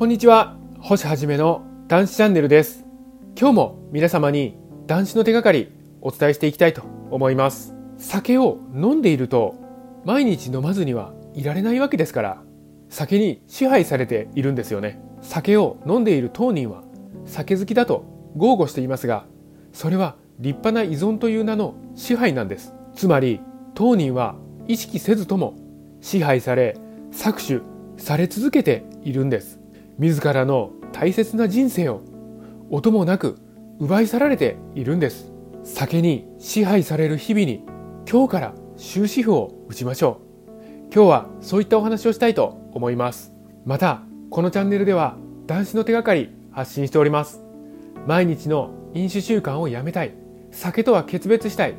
こんにちは。星はじめの男子チャンネルです。今日も皆様に男子の手がかりお伝えしていきたいと思います。酒を飲んでいると毎日飲まずにはいられないわけですから酒に支配されているんですよね。酒を飲んでいる当人は酒好きだと豪語していますがそれは立派な依存という名の支配なんです。つまり当人は意識せずとも支配され搾取され続けているんです。自らの大切な人生を音もなく奪い去られているんです。酒に支配される日々に今日から終止符を打ちましょう。今日はそういったお話をしたいと思います。またこのチャンネルでは男子の手がかり発信しております。毎日の飲酒習慣をやめたい。酒とは決別したい。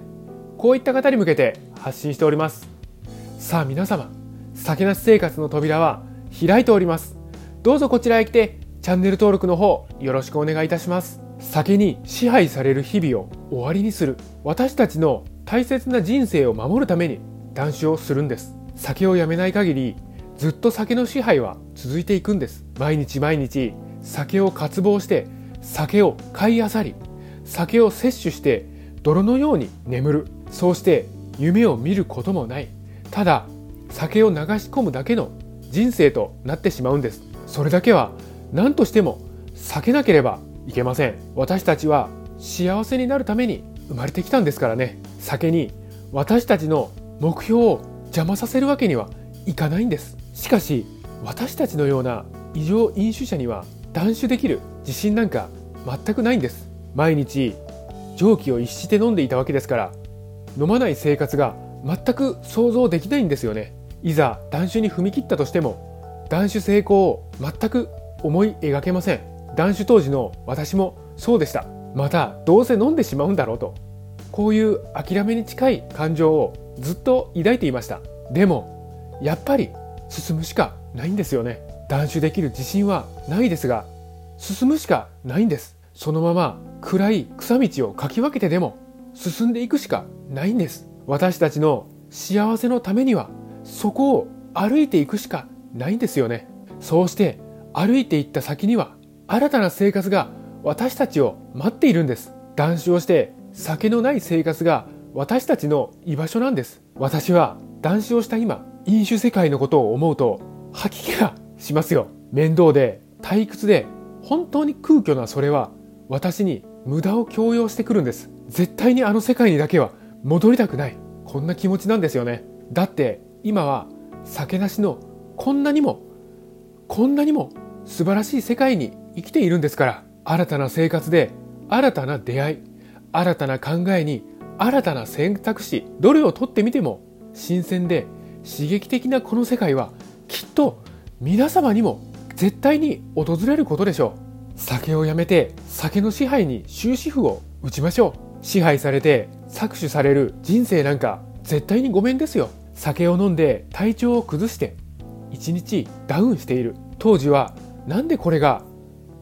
こういった方に向けて発信しております。さあ皆様酒なし生活の扉は開いております。どうぞこちらへ来てチャンネル登録の方よろしくお願いいたします。酒に支配される日々を終わりにする。私たちの大切な人生を守るために断酒をするんです。酒をやめない限りずっと酒の支配は続いていくんです。毎日毎日酒を渇望して酒を買いあさり酒を摂取して泥のように眠る。そうして夢を見ることもない。ただ酒を流し込むだけの人生となってしまうんです。それだけは何としても避けなければいけません。私たちは幸せになるために生まれてきたんですからね。酒に私たちの目標を邪魔させるわけにはいかないんです。しかし私たちのような異常飲酒者には断酒できる自信なんか全くないんです。毎日蒸気を逸して飲んでいたわけですから飲まない生活が全く想像できないんですよね。いざ断酒に踏み切ったとしても断酒成功を全く思い描けません。断酒当時の私もそうでした。またどうせ飲んでしまうんだろうと。こういう諦めに近い感情をずっと抱いていました。でもやっぱり進むしかないんですよね。断酒できる自信はないですが進むしかないんです。そのまま暗い草道をかき分けてでも進んでいくしかないんです。私たちの幸せのためにはそこを歩いていくしかないんですよね。そうして歩いていった先には新たな生活が私たちを待っているんです。断酒をして酒のない生活が私たちの居場所なんです。私は断酒をした今飲酒世界のことを思うと吐き気がしますよ。面倒で退屈で本当に空虚なそれは私に無駄を強要してくるんです。絶対にあの世界にだけは戻りたくない。こんな気持ちなんですよね。だって今は酒なしのこんなにもこんなにも素晴らしい世界に生きているんですから新たな生活で新たな出会い新たな考えに新たな選択肢どれをとってみても新鮮で刺激的なこの世界はきっと皆様にも絶対に訪れることでしょう。酒をやめて酒の支配に終止符を打ちましょう。支配されて搾取される人生なんか絶対にごめんですよ。酒を飲んで体調を崩して一日ダウンしている当時はなんでこれが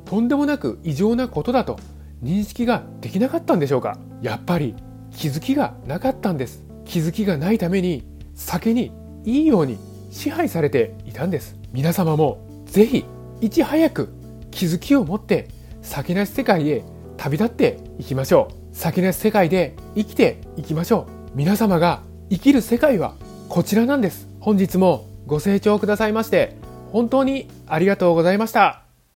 とんでもなく異常なことだと認識ができなかったんでしょうか？やっぱり気づきがなかったんです。気づきがないために酒にいいように支配されていたんです。皆様もぜひいち早く気づきを持って酒なし世界へ旅立っていきましょう。酒なし世界で生きていきましょう。皆様が生きる世界はこちらなんです。本日もご清聴くださいまして本当にありがとうございました。